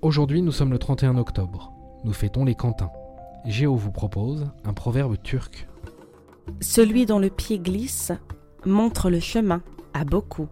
Aujourd'hui, nous sommes le 31 octobre. Nous fêtons les Cantins. Géo vous propose un proverbe turc. Celui dont le pied glisse montre le chemin à beaucoup.